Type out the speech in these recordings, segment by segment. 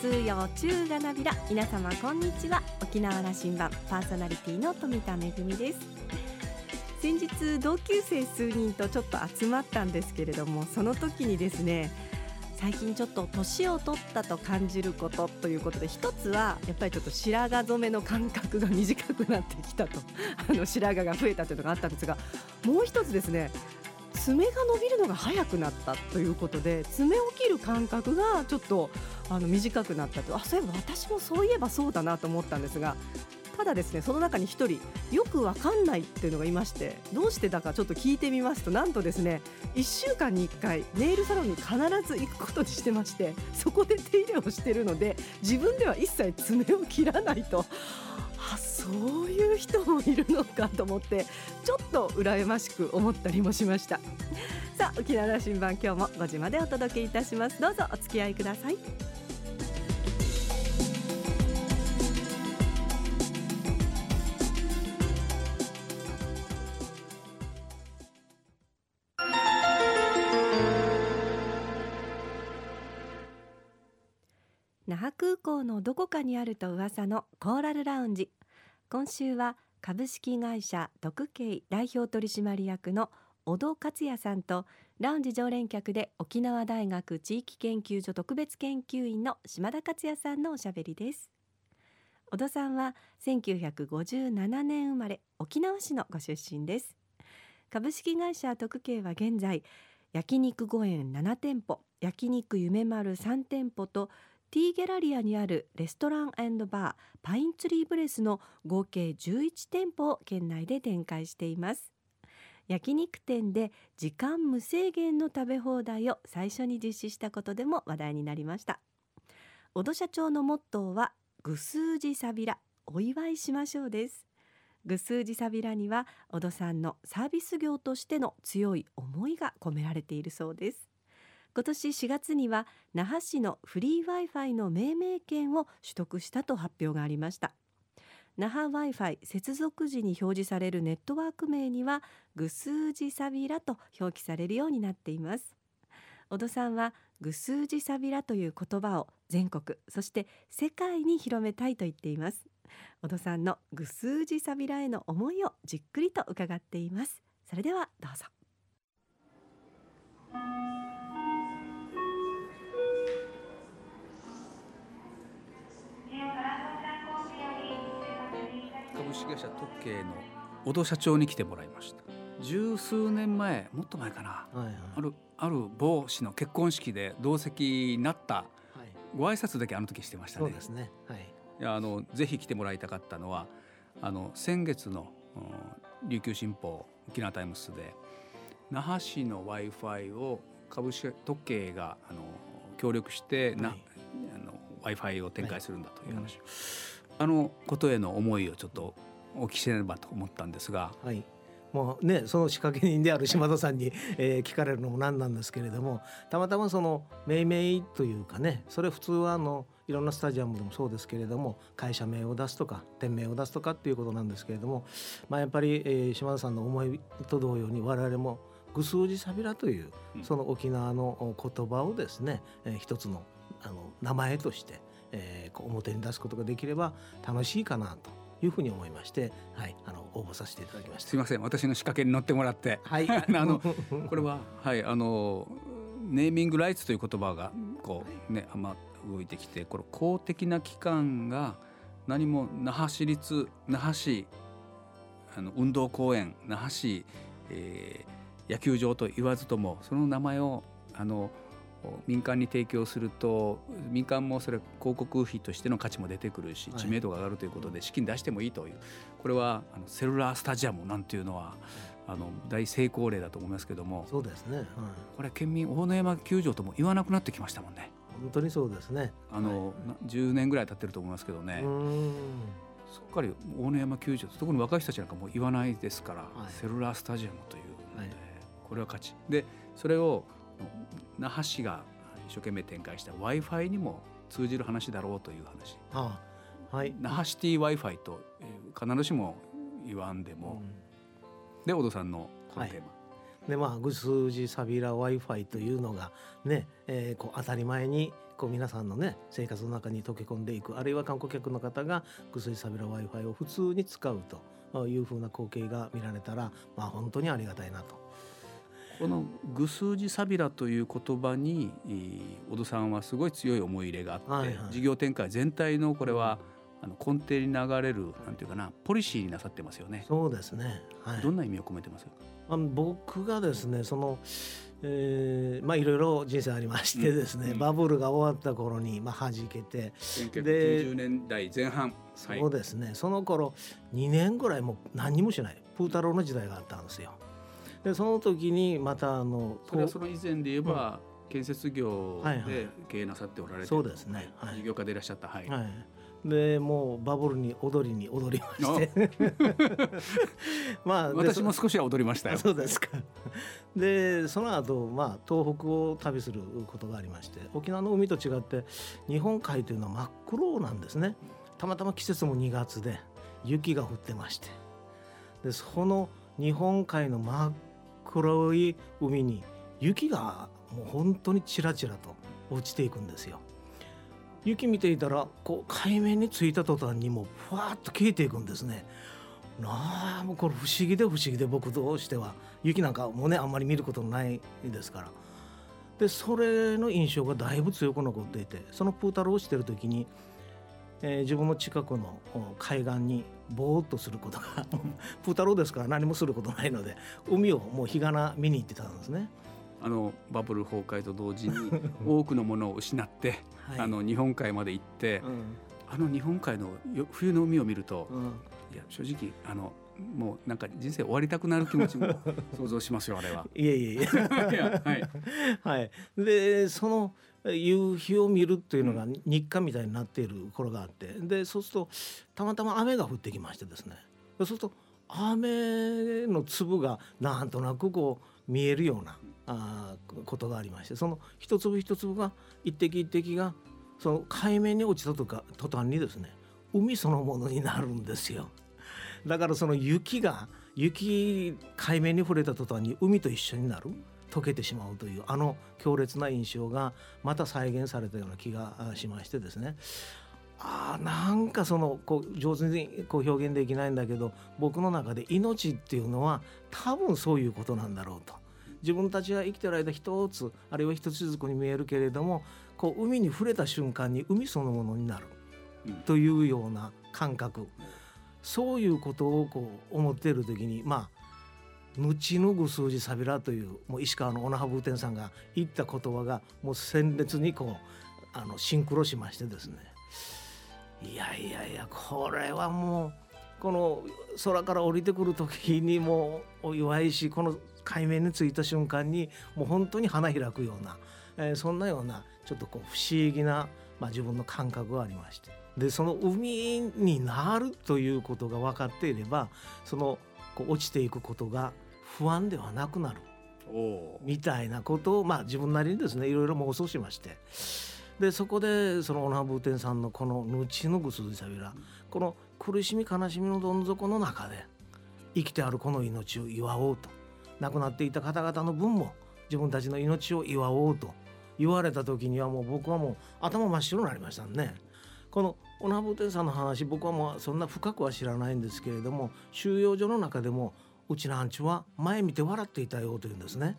数曜中がなびら。皆様こんにちは。沖縄羅針盤。パーソナリティの富田恵です。先日同級生数人とちょっと集まったんですけれどもその時にですね最近ちょっと年を取ったと感じることということで一つはやっぱりちょっと白髪染めの間隔が短くなってきたと。あの白髪が増えたというのがあったんですがもう一つですね爪が伸びるのが早くなったということで爪を切る間隔がちょっとあの短くなったとあそういえば私もそういえばそうだなと思ったんですがただですねその中に1人よくわかんないっていうのがいましてどうしてだかちょっと聞いてみますとなんとですね1週間に1回ネイルサロンに必ず行くことにしてましてそこで手入れをしてるので自分では一切爪を切らないと。そういう人もいるのかと思ってちょっと羨ましく思ったりもしました。さあ沖縄羅針盤今日も5時までお届けいたします。どうぞお付き合いください。那覇空港のどこかにあると噂のコーラルラウンジ。今週は株式会社徳慶代表取締役の小戸克也さんとラウンジ常連客で沖縄大学地域研究所特別研究員の島田克也さんのおしゃべりです。小戸さんは1957年生まれ沖縄市のご出身です。株式会社徳慶は現在焼肉5円7店舗焼肉夢丸3店舗とティーギャラリアにあるレストランバーパインツリーブレスの合計11店舗を県内で展開しています。焼肉店で時間無制限の食べ放題を最初に実施したことでも話題になりました。小戸社長のモットーはぐすうじさびらお祝いしましょうです。ぐすうじさびらには小戸さんのサービス業としての強い思いが込められているそうです。今年4月には那覇市のフリー Wi-Fi の命名権を取得したと発表がありました。那覇 Wi-Fi 接続時に表示されるネットワーク名にはぐすうじさびらと表記されるようになっています。小戸さんはぐすうじさびらという言葉を全国そして世界に広めたいと言っています。小戸さんのぐすうじさびらへの思いをじっくりと伺っています。それではどうぞ。株式会社特慶の小戸社長に来てもらいました。十数年前もっと前かな、はいはい、あるある某氏の結婚式で同席になったはい、ご挨拶だけあの時してましたね。そうですね。はい。いやあのぜひ来てもらいたかったのはあの先月のうん琉球新報沖縄タイムスで那覇市の w i f i を株式特慶があの協力してな、はい w i f i を展開するんだという話。を、あのことへの思いをちょっとお聞きせねばと思ったんですが。はい。もうねその仕掛け人である島田さんに、えー聞かれるのもなんなんですけれどもたまたまその命名というかねそれ普通はあのいろんなスタジアムでもそうですけれども会社名を出すとか店名を出すとかっていうことなんですけれども、まあ、やっぱり、えー島田さんの思いと同様に我々も「ぐすうじさびら」といううん。その沖縄の言葉をですね、えー一つのあの名前として、えーこう表に出すことができれば楽しいかなというふうに思いまして、はい、あの応募させていただきましたすい。ません私の仕掛けに乗ってもらって はい、あのこれははいあのネーミングライツという言葉がこうねあんま動いてきてこれ公的な機関が何も那覇市立那覇市あの運動公園那覇市、えー野球場と言わずともその名前をあの民間に提供すると民間もそれ広告費としての価値も出てくるしはい。知名度が上がるということで資金出してもいいという。これはあのセルラースタジアムなんていうのはあの大成功例だと思いますけどもそうですね、はい、これ県民大野山球場とも言わなくなってきましたもんね。本当にそうですね。あの、な10年ぐらい経ってると思いますけどね。すっかり大野山球場特に若い人たちなんかもう言わないですから、はい。セルラースタジアムというはい。これは価値。でそれを那覇市が一生懸命展開した w i f i にも通じる話だろうという話あはい。那覇シティ w i f i と、えー必ずしも言わんでも、うで小戸さんのこのテーマ、んでまあぐすうじさびら w i f i というのがね、えーこう当たり前にこう皆さんのね生活の中に溶け込んでいくあるいは観光客の方が薬サビラ w i f i を普通に使うというふうな光景が見られたら、まあ、本当にありがたいなと。この「ぐすじサビラ」という言葉に小戸さんはすごい強い思い入れがあって、はいはい、事業展開全体のこれはあの根底に流れるなんていうかなポリシーになさってますよね。そうですね。はい、どんな意味を込めてます？あ僕がですねそのえー、まあいろいろ人生ありましてですね、うん、バブルが終わった頃にまあ弾けて1990年代前半。そうですね、その頃2年ぐらいもう何にもしない。プータローの時代があったんですよ。でその時にまたあのそれはその以前で言えば、うん、建設業で経営なさっておられて、そうですね、はい、事業家でいらっしゃった。はい、はい。でもうバブルに踊りに踊りまして。まあ私も少しは踊りましたよ。そうですか。でその後まあ東北を旅することがありまして沖縄の海と違って日本海というのは真っ黒なんですね。たまたま季節も2月で雪が降ってまして。でその日本海の真っ黒い海に雪がもう本当にちらちらと落ちていくんですよ雪見ていたらこう海面についた途端にもうふわっと消えていくんですね。なあもうこれ不思議で不思議で僕としては雪なんかもねあんまり見ることないですから。でそれの印象がだいぶ強く残っていてそのプータローをしてる時に、えー、自分の近くの海岸にぼーっとすることが プータローですから何もすることないので海をもう日がな見に行ってたんですね。あのバブル崩壊と同時に 多くのものを失ってはい、あの日本海まで行って、うん、あの日本海の冬の海を見ると、うん、いや正直あのもうなんか人生終わりたくなる気持ちも 想像しますよあれは。いえいえいえ。はい、はい、でその夕日を見るっていうのが日課みたいになっている頃があってでそうするとたまたま雨が降ってきましてですね。そうすると雨の粒がなんとなくこう見えるようなあことがありましてその一粒一粒が一滴一滴がその海面に落ちたとか途端にですね海そのものになるんですよ。だからその雪が雪海面に触れた途端に海と一緒になる溶けてしまうというあの強烈な印象がまた再現されたような気がしましてですね。あなんかそのこう上手にこう表現できないんだけど僕の中で命っていうのは多分そういうことなんだろうと。自分たちは生きてる間一つあるいは一つずつに見えるけれどもこう海に触れた瞬間に海そのものになるというような感覚、そういうことをこう思っている時にまあ「ぬちぬぐ数字さびら」というもう石川のオナハブーテンさんが言った言葉がもう鮮烈にこうあのシンクロしましてですね。いやいやいやこれはもうこの空から降りてくる時にもお祝いしこの海面についた瞬間にもう本当に花開くような、えー、そんなようなちょっとこう不思議な、まあ、自分の感覚がありまして。でその海になるということが分かっていればそのこう落ちていくことが不安ではなくなる。みたいなことを、まあ、自分なりにですねいろいろ妄想しまして。でそこでそのオナブーテンさんのこの「ぬちのぐすずしゃべら」この苦しみ悲しみのどん底の中で生きてあるこの命を祝おうと。亡くなっていた方々の分も自分たちの命を祝おうと。言われた時にはもう僕はもう頭真っ白になりましたね。このオナブテンさんの話僕はもうそんな深くは知らないんですけれども収容所の中でもうちのアンチは前見て笑っていたよというんですね。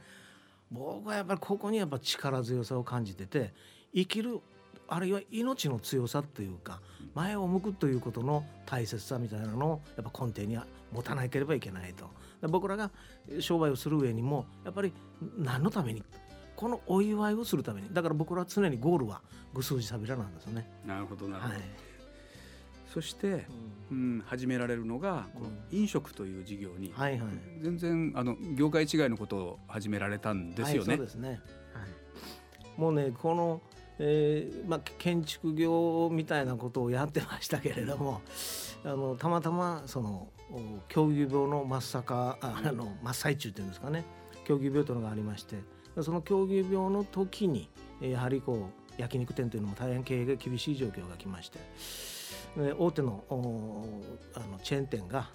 僕はやっぱりここにやっぱ力強さを感じてて生きるあるいは命の強さというか前を向くということの大切さみたいなのをやっぱ根底には持たなければいけないと僕らが商売をする上にもやっぱり何のためにこのお祝いをするためにだから僕らは常にゴールはぐすうじさびらなんですよね。なるほどなるほど、はい、そして、うん、うん、始められるのがこの飲食という事業に、はいはい、全然あの業界違いのことを始められたんですよね。はい、そうですね、はい、もうねこのえーまあ、建築業みたいなことをやってましたけれどもあのたまたまその狂牛病の真っ盛あの真っ最中っていうんですかね。狂牛病というのがありましてその狂牛病の時にやはりこう焼肉店というのも大変経営が厳しい状況が来まして大手のあのチェーン店が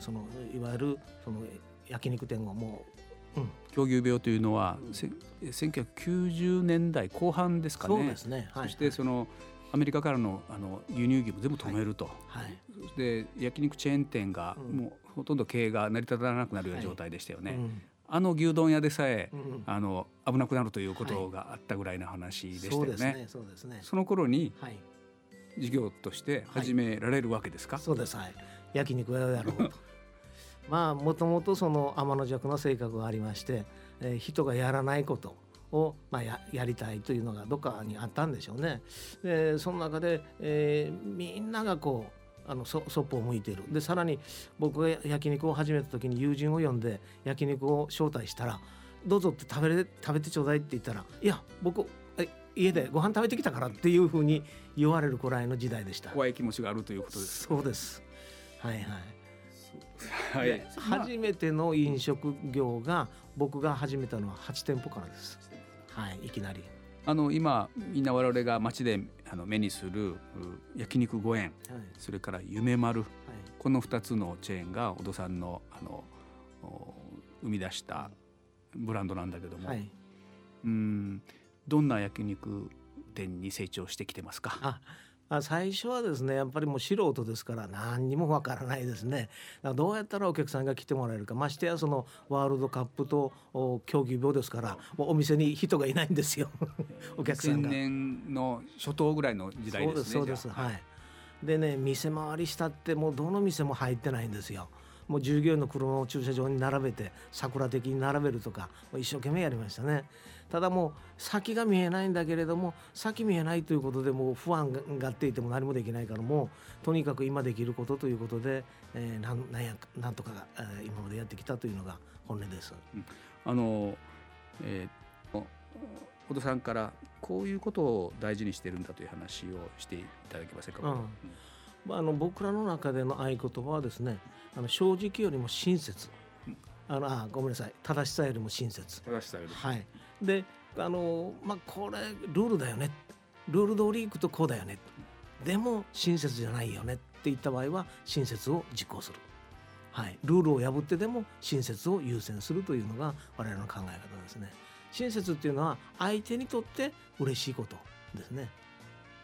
そのいわゆるその焼肉店をもううん。狂牛病というのは、せ1990年代後半ですかね。そうですね。はい。そしてそのアメリカからのあの輸入牛も全部止めると、はい。で焼肉チェーン店がうん。もうほとんど経営が成り立たなくなるような状態でしたよね。うん。あの牛丼屋でさえ、うんあの危なくなるということがあったぐらいの話でしたよね。そうですね。そうですね。その頃にはい事業として始められるわけですか？そうです。はい。焼肉屋をやろうと。まあもともとその天の弱な性格がありまして、えー人がやらないことを、まあ、ややりたいというのがどっかにあったんでしょうね。でその中で、えーみんながこうあのそそっぽを向いている。でさらに僕が焼肉を始めた時に友人を呼んで焼肉を招待したら「どうぞって食べれ食べてちょうだい」って言ったら「いや僕え家でご飯食べてきたから」っていうふうに言われるくらいの時代でした。怖い気持ちがあるということです。そうです。はいはい。はでい。初めての飲食業が僕が始めたのは8店舗からです。はい、いきなり。あの今みんな我々が街であの目にするう焼肉五円はい、それから夢丸はい、この2つのチェーンが小戸さんのあのお生み出したブランドなんだけども、はい。うんどんな焼肉店に成長してきてますか？ああ最初はですねやっぱりもう素人ですから何にもわからないですね。どうやったらお客さんが来てもらえるか。ましてやそのワールドカップとお競技病ですからもう。お店に人がいないんですよ。お客さん2000が。年の初頭ぐらいの時代ですね。そうですそうです。じゃあはい。でね店回りしたってもうどの店も入ってないんですよ。もう従業員の車を駐車場に並べて桜的に並べるとか一生懸命やりましたねただもう先が見えないんだけれども先見えないということでもう不安がっていても何もできないからもうとにかく今できることということで、えーなんなんやなんとか、えー今までやってきたというのが本音です。あの、えー、小戸さんからこういうことを大事にしてるんだという話をしていただけませんか。うんまあ、あの僕らの中での合言葉はですねあの正直よりも親切あのあごめんなさい。正しさよりも親切。正しさより。はい。であのまあこれルールだよね。ルール通りいくとこうだよね。でも親切じゃないよね。って言った場合は親切を実行する、はい、ルールを破ってでも親切を優先するというのが我々の考え方ですね。親切っていうのは相手にとって嬉しいことですね。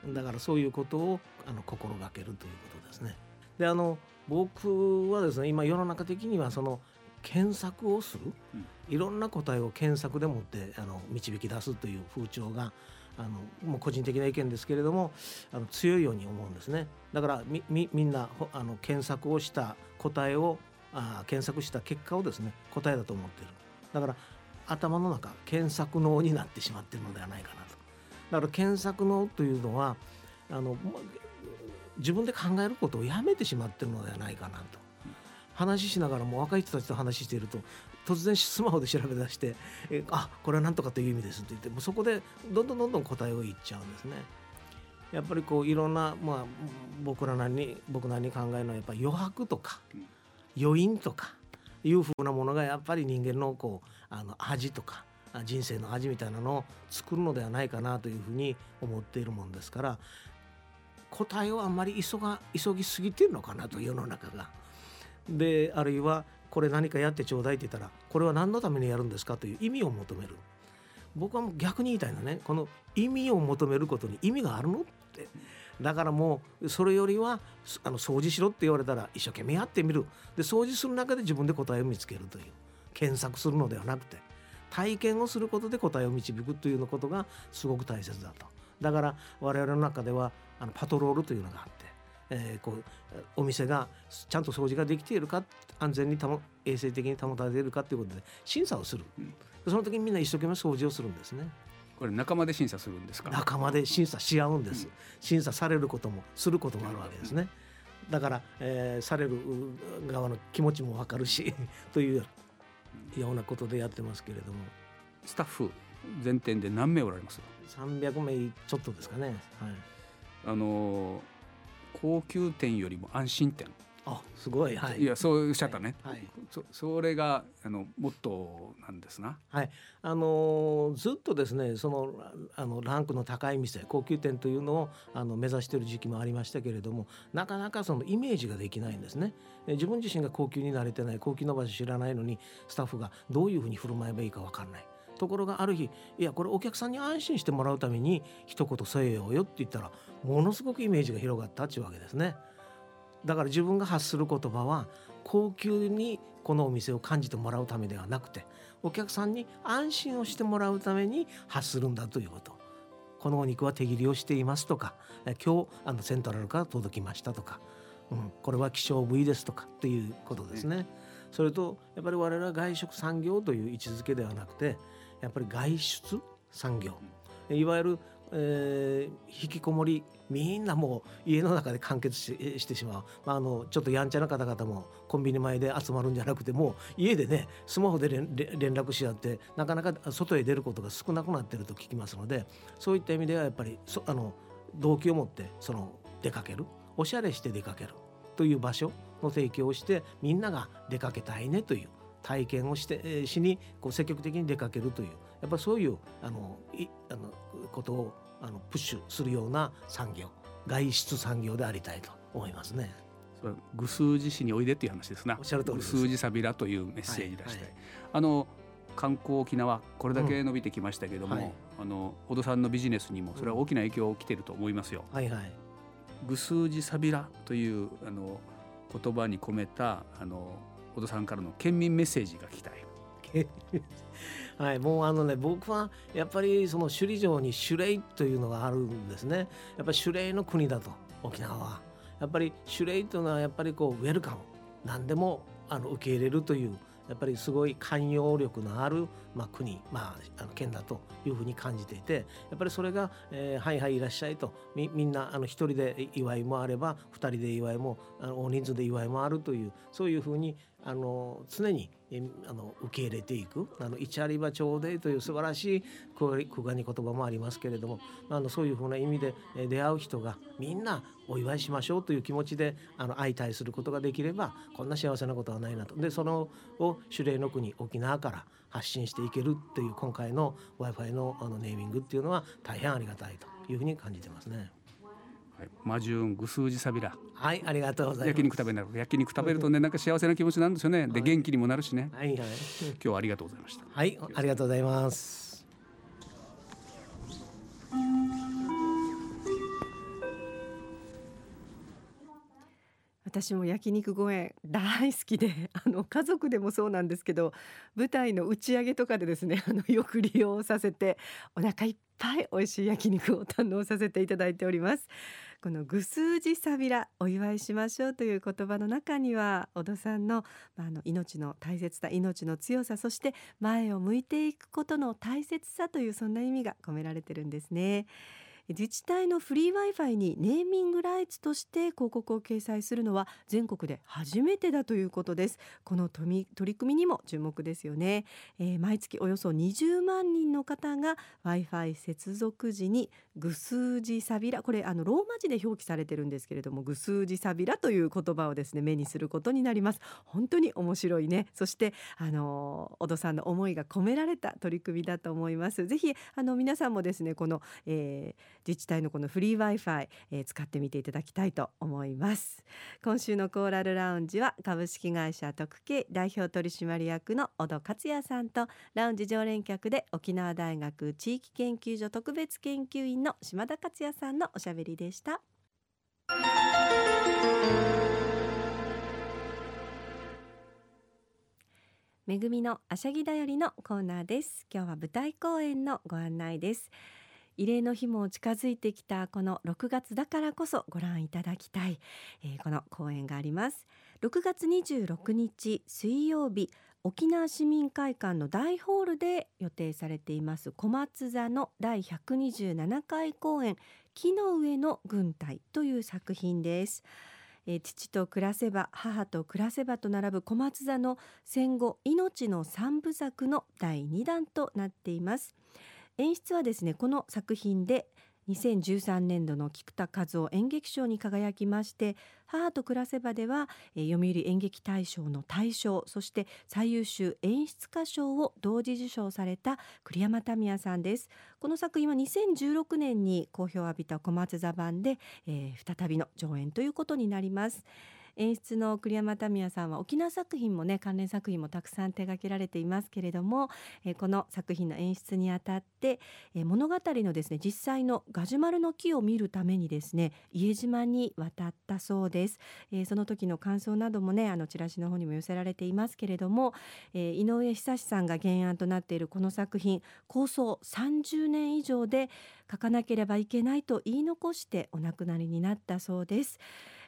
だからそういうことをあの心がけるということですね。であの僕はですね今世の中的にはその検索をする、うん。いろんな答えを検索でもってあの導き出すという風潮があのもう個人的な意見ですけれどもあの強いように思うんですね。だからみみみんなほあの検索をした答えをあ検索した結果をですね答えだと思っている。だから頭の中検索脳になってしまっているのではないかなと。だから検索脳というのはあのま自分で考えることをやめてしまっているのではないかなと話しながらも若い人たちと話していると突然スマホで調べ出して「えあこれは何とかという意味です」って言ってもうそこでどんどんどんどん答えを言っちゃうんですね。やっぱりこういろんな、まあ、僕らなりに僕なりに考えるのはやっぱ余白とか余韻とかいうふうなものがやっぱり人間のこうあの味とか人生の味みたいなのを作るのではないかなというふうに思っているもんですから答えをあんまり急が急ぎすぎてるのかなと世の中が。であるいはこれ何かやってちょうだいって言ったらこれは何のためにやるんですかという意味を求める。僕はもう逆に言いたいのはねこの意味を求めることに意味があるの？って。だからもうそれよりはあの掃除しろって言われたら一生懸命やってみる。で掃除する中で自分で答えを見つけるという。検索するのではなくて体験をすることで答えを導くというようなことがすごく大切だと。だから我々の中ではあのパトロールというのがあってえーこうお店がちゃんと掃除ができているか安全に保衛生的に保たれているかということで審査をする、うん。その時にみんな一生懸命掃除をするんですね。これ仲間で審査するんですか？仲間で審査し合うんです、うん。審査されることもすることもあるわけですね。だから、えーされるう側の気持ちもわかるし というようなことでやってますけれども。スタッフ全店で何名おられます？300名ちょっとですかね。はい。あの高級店よりも安心店。あすごい。はい。いやそうおっしゃったね、はい。そそれがあのモットーなんですな。はい、あのーずっとですねそのあのランクの高い店高級店というのをあの目指している時期もありましたけれどもなかなかそのイメージができないんですね。え自分自身が高級に慣れてない高級の場所知らないのにスタッフがどういうふうに振る舞えばいいか分かんないところがある日いやこれお客さんに安心してもらうために一言添えようよって言ったらものすごくイメージが広がったっていうわけですね。だから自分が発する言葉は高級にこのお店を感じてもらうためではなくてお客さんに安心をしてもらうために発するんだということ。このお肉は手切りをしていますとかえ今日あのセントラルから届きましたとか、うん、これは希少部位ですとかっていうことですね。それとやっぱり我々は外食産業という位置づけではなくてやっぱり外出産業。いわゆる、えー引きこもりみんなもう家の中で完結ししてしまう、まあ、あのちょっとやんちゃな方々もコンビニ前で集まるんじゃなくてもう家でねスマホで連絡し合ってなかなか外へ出ることが少なくなってると聞きますのでそういった意味ではやっぱりそあの動機を持ってその出かける。おしゃれして出かけるという場所の提供をしてみんなが出かけたいねという体験をして、えーしにこう積極的に出かけるというやっぱりそういうあのいあのことをあのプッシュするような産業外出産業でありたいと思いますね。それは愚数字市においでっていう話ですな。おっしゃる通りです。愚数字サビラというメッセージ出して、はいはい。あの観光沖縄これだけ伸びてきましたけども、うんはい。あの小戸さんのビジネスにもそれは大きな影響をきてると思いますよ。はいはい。愚数字サビラというあの言葉に込めたあの小戸さんからの県民メッセージが聞きたい。はい、もうあのね僕はやっぱりその首里城に守礼というのがあるんですね。やっぱり守礼の国だと沖縄は。やっぱり守礼というのはやっぱりこうウェルカム。何でもあの受け入れるというやっぱりすごい寛容力のある、まあ、国、まあ、あの県だというふうに感じていてやっぱりそれが「えーはいはいいらっしゃい」とみみんなあの一人で祝いもあれば二人で祝いもあの大人数で祝いもあるというそういうふうにあの常にあの受け入れていくあの一ありばちょうでという素晴らしい空空に言葉もありますけれどもあのそういうふうな意味で出会う人がみんなお祝いしましょうという気持ちであの相対することができればこんな幸せなことはないなとでそのを守礼の国沖縄から発信していけるっていう今回の w i f i のあのネーミングっていうのは大変ありがたいというふうに感じてますね。はい、マジューン愚数字サビラ。はいありがとうございます。焼肉食べながら焼肉食べるとねなんか幸せな気持ちになるんですよね。で元気にもなるしね。はいはい。今日はありがとうございました。はいありがとうございます。私も焼肉ご縁大好きで あの家族でもそうなんですけど舞台の打ち上げとかでですねあのよく利用させてお腹いっぱい美味しい焼肉を堪能させていただいております。このぐ数字サビラお祝いしましょうという言葉の中には小戸さんの,、まあ、あの命の大切さ命の強さそして前を向いていくことの大切さというそんな意味が込められてるんですね。自治体のフリー Wi-Fi にネーミングライツとして広告を掲載するのは全国で初めてだということです。この取り組みにも注目ですよね、えー毎月およそ20万人の方が Wi-Fi 接続時にグ数字サビラこれあのローマ字で表記されてるんですけれどもグ数字サビラという言葉をですね目にすることになります。本当に面白いね。そしてあの小戸さんの思いが込められた取り組みだと思います。ぜひあの皆さんもですねこの、えー自治体のこのフリー Wi-Fi、えー使ってみていただきたいと思います。今週のコーラルラウンジは株式会社特計代表取締役の小戸克也さんとラウンジ常連客で沖縄大学地域研究所特別研究員の島田克也さんのおしゃべりでした。めぐみのあしゃぎだよりのコーナーです。今日は舞台公演のご案内です。慰霊の日も近づいてきたこの6月だからこそご覧いただきたい、えーこの公演があります。6月26日水曜日沖縄市民会館の大ホールで予定されています小松座の第127回公演木の上の軍隊という作品です。父と暮らせば母と暮らせばと並ぶ小松座の戦後命の三部作の第2弾となっています。演出はですねこの作品で2013年度の菊田和夫演劇賞に輝きまして母と暮らせばでは、えー、読売演劇大賞の大賞そして最優秀演出家賞を同時受賞された栗山民也さんです。この作品は2016年に好評を浴びた小松座版で、えー、再びの上演ということになります。演出の栗山民也さんは沖縄作品もね関連作品もたくさん手掛けられていますけれども、この作品の演出にあたって、物語のですね実際のガジュマルの木を見るためにですね家島に渡ったそうです、その時の感想などもねあのチラシの方にも寄せられていますけれども、井上久志さんが原案となっているこの作品構想30年以上で書かなければいけないと言い残してお亡くなりになったそうです。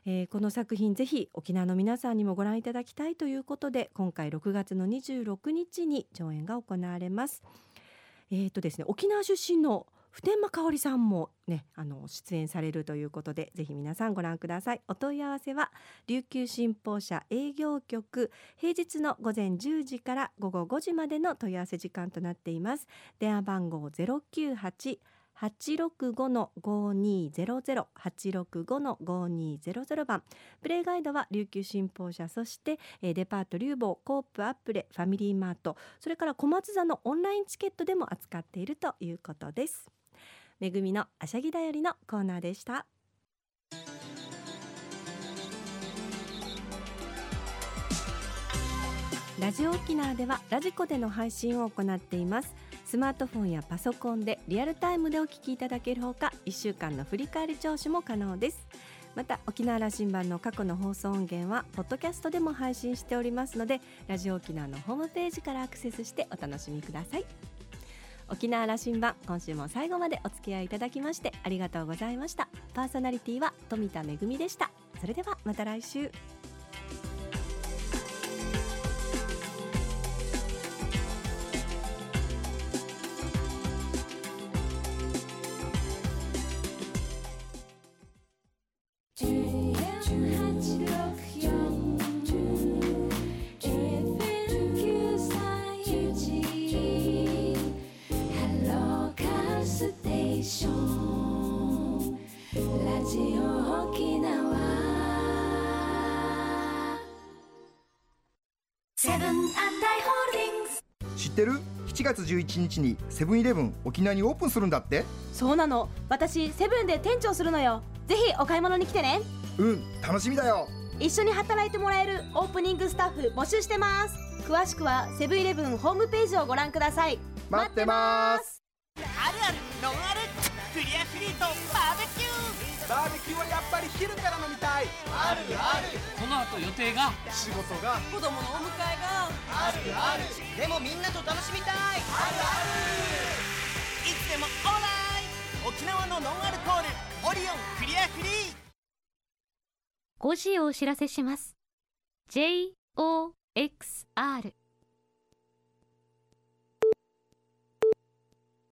えー、この作品ぜひ沖縄の皆さんにもご覧いただきたいということで今回6月の26日に上演が行われます。えーとですね、沖縄出身の普天間香織さんもねあの出演されるということでぜひ皆さんご覧くださいお問い合わせは琉球新報社営業局平日の午前10時から午後5時までの問い合わせ時間となっています電話番号098八六五の五二ゼロゼロ。八六五の五二ゼロゼロ番。プレイガイドは琉球新報社そして、えー、デパート流房コープアップレファミリーマート。それから小松座のオンラインチケットでも扱っているということです。めぐみのあしゃぎだよりのコーナーでした。ラジオ沖縄ではラジコでの配信を行っています。スマートフォンやパソコンでリアルタイムでお聞きいただけるほか1週間の振り返り聴取も可能です。また沖縄羅針盤の過去の放送音源はポッドキャストでも配信しておりますのでラジオ沖縄のホームページからアクセスしてお楽しみください。沖縄羅針盤今週も最後までお付き合いいただきましてありがとうございました。パーソナリティは富田恵でした。それではまた来週。11日にセブンイレブン沖縄にオープンするんだって。そうなの。私セブンで店長するのよ。ぜひお買い物に来てね。うん楽しみだよ。一緒に働いてもらえるオープニングスタッフ募集してます。詳しくはセブンイレブンホームページをご覧ください。待ってます。あるあるノンアルクリアフリーとバーベキューバーベキューはやっぱり昼から飲みたい。あるある。その後予定が？仕事が。子供のお迎えが？あるある。でもみんなと楽しみたい。あるある。いつでもオーライ。沖縄のノンアルコールオリオンクリアフリー。5時をお知らせします。JOXR